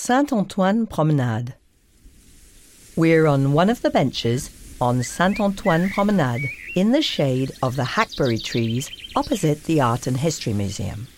Saint Antoine Promenade. We're on one of the benches on Saint Antoine Promenade in the shade of the hackberry trees opposite the Art and History Museum.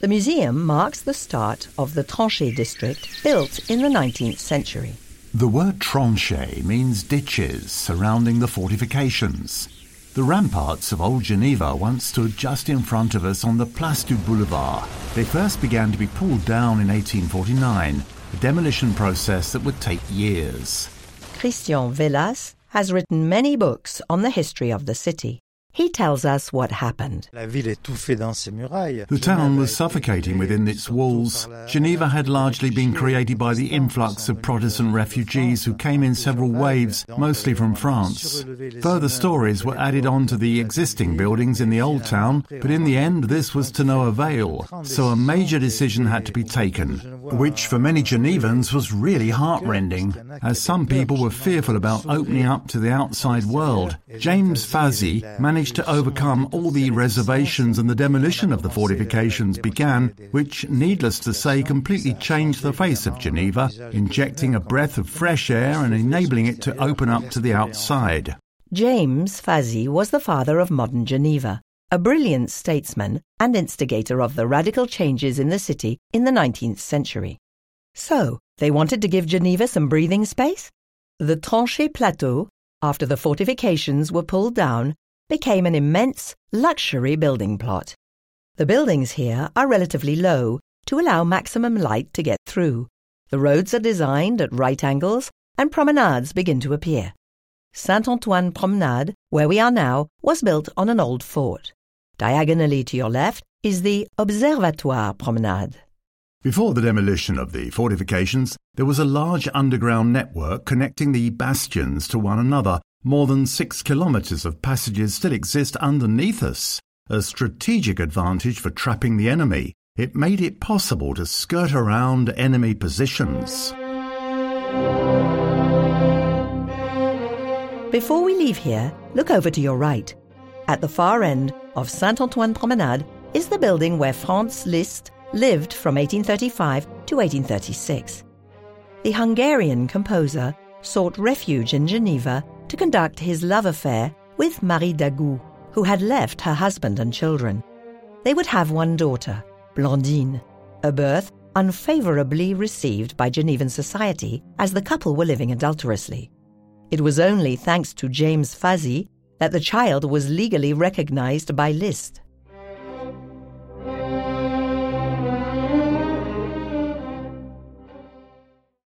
The museum marks the start of the Tranchée district built in the 19th century. The word tranchée means ditches surrounding the fortifications. The ramparts of Old Geneva once stood just in front of us on the Place du Boulevard. They first began to be pulled down in 1849, a demolition process that would take years. Christian Vellas has written many books on the history of the city. He tells us what happened. The town was suffocating within its walls. Geneva had largely been created by the influx of Protestant refugees who came in several waves, mostly from France. Further stories were added on to the existing buildings in the old town, but in the end this was to no avail, so a major decision had to be taken, which for many Genevans was really heartrending, as some people were fearful about opening up to the outside world. James Fazy managed to overcome all the reservations and the demolition of the fortifications began, which, needless to say, completely changed the face of Geneva, injecting a breath of fresh air and enabling it to open up to the outside. James Fazy was the father of modern Geneva, a brilliant statesman and instigator of the radical changes in the city in the 19th century. So, they wanted to give Geneva some breathing space? The Tranchée Plateau, after the fortifications were pulled down, became an immense luxury building plot. The buildings here are relatively low to allow maximum light to get through. The roads are designed at right angles and promenades begin to appear. Saint Antoine Promenade, where we are now, was built on an old fort. Diagonally to your left is the Observatoire Promenade. Before the demolition of the fortifications, there was a large underground network connecting the bastions to one another more than six kilometres of passages still exist underneath us. A strategic advantage for trapping the enemy. It made it possible to skirt around enemy positions. Before we leave here, look over to your right. At the far end of Saint Antoine Promenade is the building where Franz Liszt lived from 1835 to 1836. The Hungarian composer sought refuge in Geneva to conduct his love affair with Marie d'Agoult, who had left her husband and children. They would have one daughter, Blondine, a birth unfavorably received by Genevan society as the couple were living adulterously. It was only thanks to James Fazy that the child was legally recognized by Liszt.